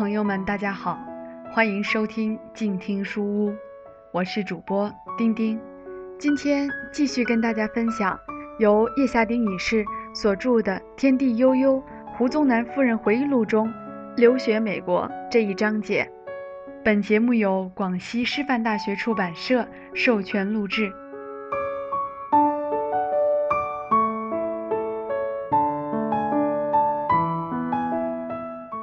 朋友们，大家好，欢迎收听静听书屋，我是主播丁丁。今天继续跟大家分享由叶夏丁女士所著的《天地悠悠：胡宗南夫人回忆录》中留学美国这一章节。本节目由广西师范大学出版社授权录制。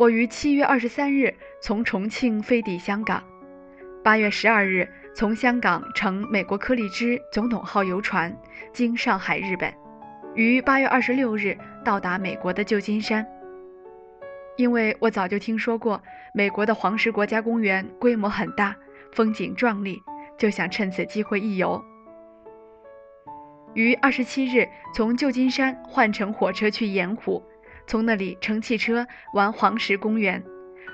我于七月二十三日从重庆飞抵香港，八月十二日从香港乘美国柯立芝总统号游船经上海、日本，于八月二十六日到达美国的旧金山。因为我早就听说过美国的黄石国家公园规模很大，风景壮丽，就想趁此机会一游。于二十七日从旧金山换乘火车去盐湖。从那里乘汽车玩黄石公园，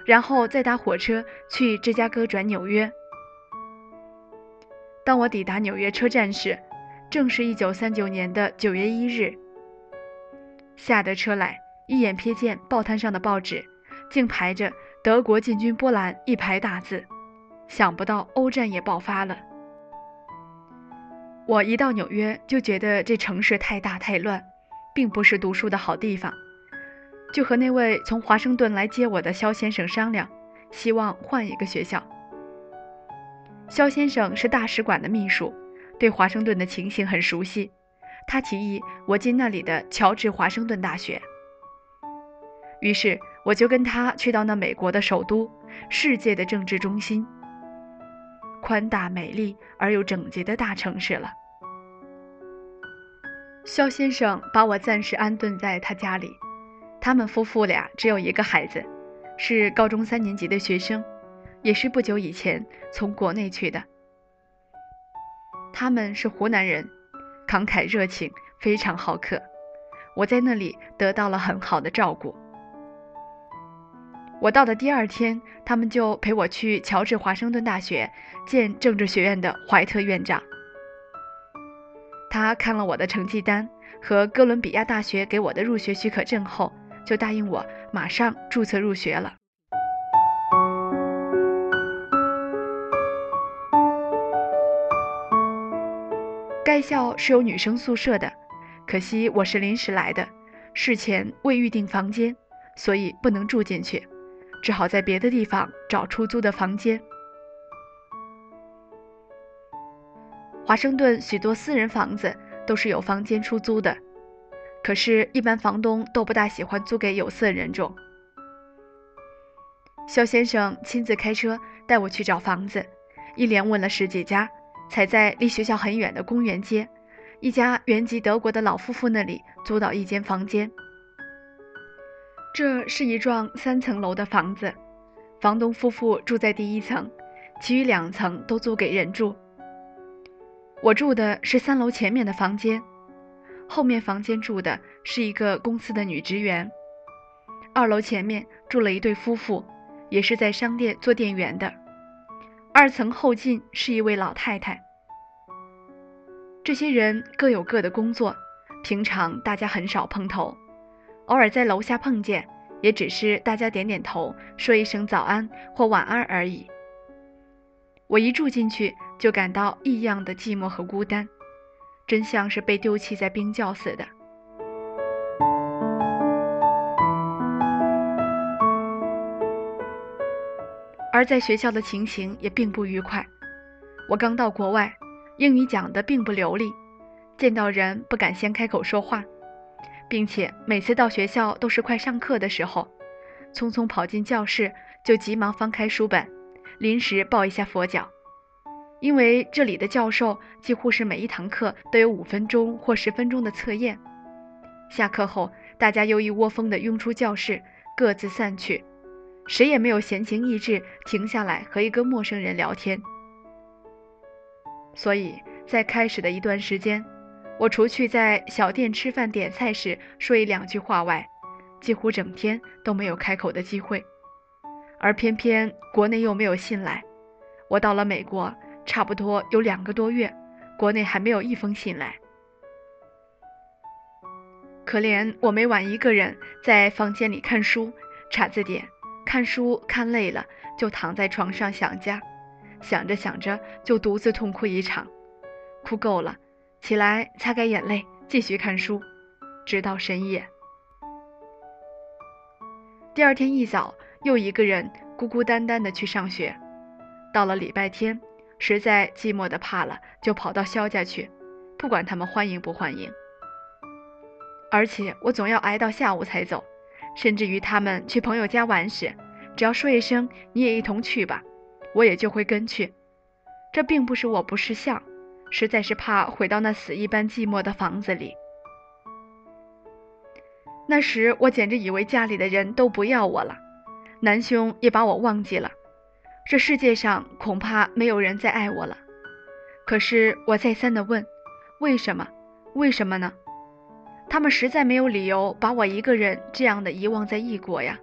然后再搭火车去芝加哥转纽约。当我抵达纽约车站时，正是一九三九年的九月一日。下得车来，一眼瞥见报摊上的报纸，竟排着“德国进军波兰”一排大字，想不到欧战也爆发了。我一到纽约就觉得这城市太大太乱，并不是读书的好地方。就和那位从华盛顿来接我的肖先生商量，希望换一个学校。肖先生是大使馆的秘书，对华盛顿的情形很熟悉。他提议我进那里的乔治华盛顿大学。于是我就跟他去到那美国的首都，世界的政治中心，宽大美丽而又整洁的大城市了。肖先生把我暂时安顿在他家里。他们夫妇俩只有一个孩子，是高中三年级的学生，也是不久以前从国内去的。他们是湖南人，慷慨热情，非常好客。我在那里得到了很好的照顾。我到的第二天，他们就陪我去乔治华盛顿大学见政治学院的怀特院长。他看了我的成绩单和哥伦比亚大学给我的入学许可证后。就答应我马上注册入学了。该校是有女生宿舍的，可惜我是临时来的，事前未预定房间，所以不能住进去，只好在别的地方找出租的房间。华盛顿许多私人房子都是有房间出租的。可是，一般房东都不大喜欢租给有色人种。肖先生亲自开车带我去找房子，一连问了十几家，才在离学校很远的公园街一家原籍德国的老夫妇那里租到一间房间。这是一幢三层楼的房子，房东夫妇住在第一层，其余两层都租给人住。我住的是三楼前面的房间。后面房间住的是一个公司的女职员，二楼前面住了一对夫妇，也是在商店做店员的。二层后进是一位老太太。这些人各有各的工作，平常大家很少碰头，偶尔在楼下碰见，也只是大家点点头，说一声早安或晚安而已。我一住进去就感到异样的寂寞和孤单。真像是被丢弃在冰窖似的。而在学校的情形也并不愉快。我刚到国外，英语讲的并不流利，见到人不敢先开口说话，并且每次到学校都是快上课的时候，匆匆跑进教室就急忙翻开书本，临时抱一下佛脚。因为这里的教授几乎是每一堂课都有五分钟或十分钟的测验，下课后大家又一窝蜂地涌出教室，各自散去，谁也没有闲情逸致停下来和一个陌生人聊天。所以在开始的一段时间，我除去在小店吃饭点菜时说一两句话外，几乎整天都没有开口的机会。而偏偏国内又没有信来，我到了美国。差不多有两个多月，国内还没有一封信来。可怜我每晚一个人在房间里看书、查字典，看书看累了，就躺在床上想家，想着想着就独自痛哭一场，哭够了，起来擦干眼泪，继续看书，直到深夜。第二天一早，又一个人孤孤单单的去上学。到了礼拜天，实在寂寞的怕了，就跑到肖家去，不管他们欢迎不欢迎。而且我总要挨到下午才走，甚至于他们去朋友家玩时，只要说一声“你也一同去吧”，我也就会跟去。这并不是我不识相，实在是怕回到那死一般寂寞的房子里。那时我简直以为家里的人都不要我了，南兄也把我忘记了，这世界上恐怕没有人再爱我了。可是我再三的问，为什么？为什么呢？他们实在没有理由把我一个人这样的遗忘在异国呀。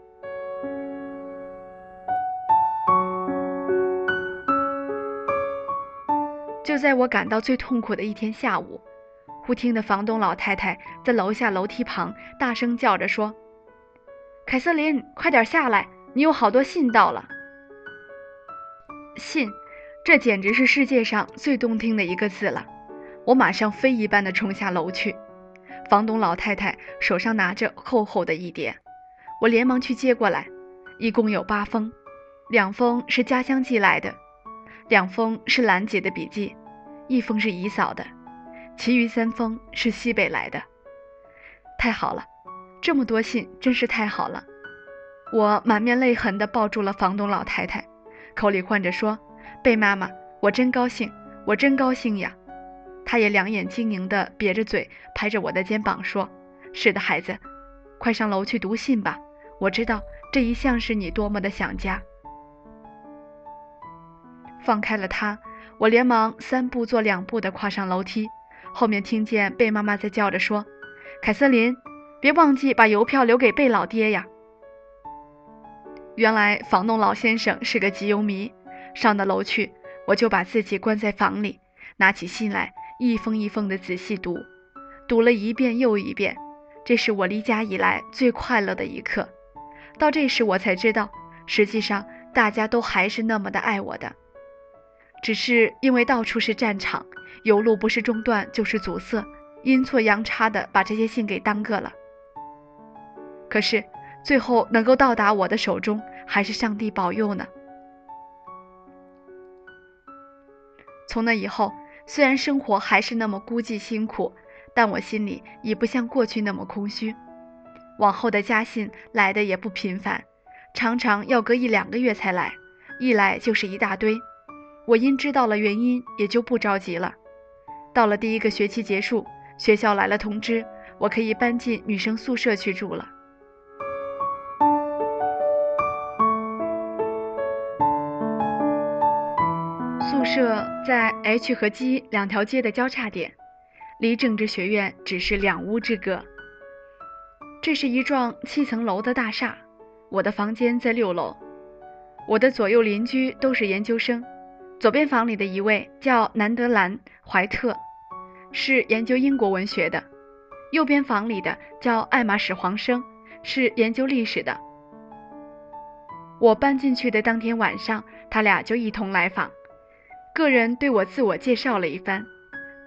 就在我感到最痛苦的一天下午。忽听得房东老太太在楼下楼梯旁大声叫着说：“凯瑟琳，快点下来，你有好多信到了。”信，这简直是世界上最动听的一个字了。我马上飞一般的冲下楼去。房东老太太手上拿着厚厚的一叠，我连忙去接过来。一共有八封，两封是家乡寄来的，两封是兰姐的笔记，一封是姨嫂的。其余三封是西北来的，太好了，这么多信真是太好了。我满面泪痕地抱住了房东老太太，口里唤着说：“贝妈妈，我真高兴，我真高兴呀。”他也两眼晶莹的瘪着嘴，拍着我的肩膀说：“是的，孩子，快上楼去读信吧。我知道这一向是你多么的想家。”放开了他，我连忙三步做两步的跨上楼梯。后面听见贝妈妈在叫着说：“凯瑟琳，别忘记把邮票留给贝老爹呀。”原来房东老先生是个集邮迷。上到楼去，我就把自己关在房里，拿起信来，一封一封的仔细读，读了一遍又一遍。这是我离家以来最快乐的一刻。到这时，我才知道，实际上大家都还是那么的爱我的，只是因为到处是战场。邮路不是中断就是阻塞，阴错阳差的把这些信给耽搁了。可是最后能够到达我的手中，还是上帝保佑呢。从那以后，虽然生活还是那么孤寂辛苦，但我心里已不像过去那么空虚。往后的家信来的也不频繁，常常要隔一两个月才来，一来就是一大堆。我因知道了原因，也就不着急了。到了第一个学期结束，学校来了通知，我可以搬进女生宿舍去住了。设在 H 和 G 两条街的交叉点，离政治学院只是两屋之隔。这是一幢七层楼的大厦，我的房间在六楼。我的左右邻居都是研究生。左边房里的一位叫南德兰·怀特，是研究英国文学的；右边房里的叫艾玛史黄生，是研究历史的。我搬进去的当天晚上，他俩就一同来访，个人对我自我介绍了一番，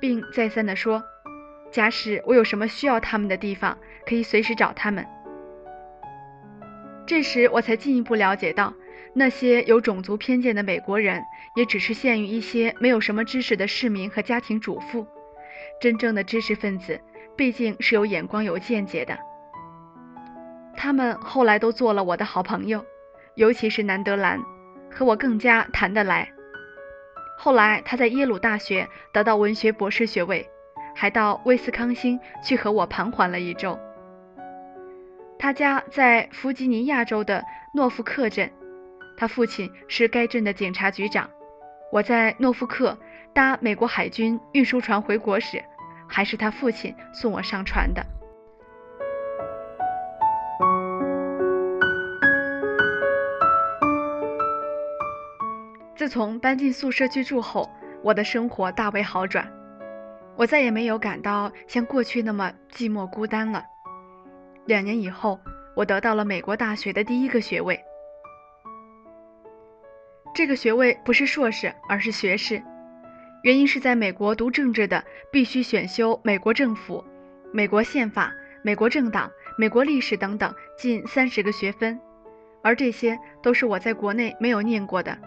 并再三地说，假使我有什么需要他们的地方，可以随时找他们。这时我才进一步了解到。那些有种族偏见的美国人，也只是限于一些没有什么知识的市民和家庭主妇。真正的知识分子，毕竟是有眼光、有见解的。他们后来都做了我的好朋友，尤其是南德兰，和我更加谈得来。后来他在耶鲁大学得到文学博士学位，还到威斯康星去和我盘桓了一周。他家在弗吉尼亚州的诺福克镇。他父亲是该镇的警察局长。我在诺福克搭美国海军运输船回国时，还是他父亲送我上船的。自从搬进宿舍居住后，我的生活大为好转，我再也没有感到像过去那么寂寞孤单了。两年以后，我得到了美国大学的第一个学位。这个学位不是硕士，而是学士。原因是在美国读政治的必须选修美国政府、美国宪法、美国政党、美国历史等等近三十个学分，而这些都是我在国内没有念过的。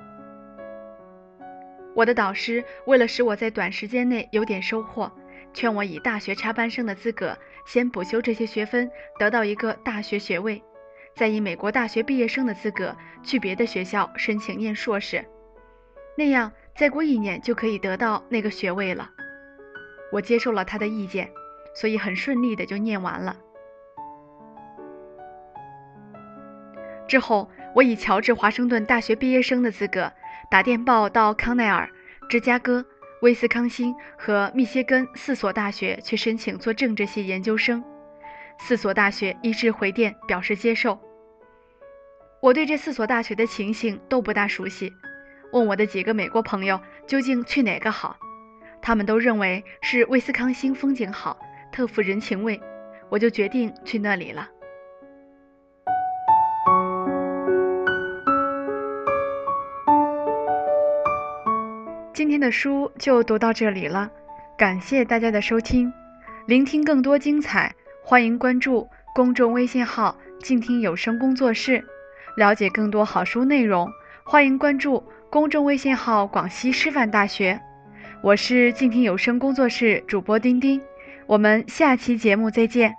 我的导师为了使我在短时间内有点收获，劝我以大学插班生的资格先补修这些学分，得到一个大学学位，再以美国大学毕业生的资格去别的学校申请念硕士，那样再过一年就可以得到那个学位了。我接受了他的意见，所以很顺利的就念完了。之后，我以乔治华盛顿大学毕业生的资格。打电报到康奈尔、芝加哥、威斯康星和密歇根四所大学去申请做政治系研究生，四所大学一致回电表示接受。我对这四所大学的情形都不大熟悉，问我的几个美国朋友究竟去哪个好，他们都认为是威斯康星风景好，特富人情味，我就决定去那里了。今天的书就读到这里了，感谢大家的收听。聆听更多精彩，欢迎关注公众微信号“静听有声工作室”。了解更多好书内容，欢迎关注公众微信号“广西师范大学”。我是静听有声工作室主播丁丁，我们下期节目再见。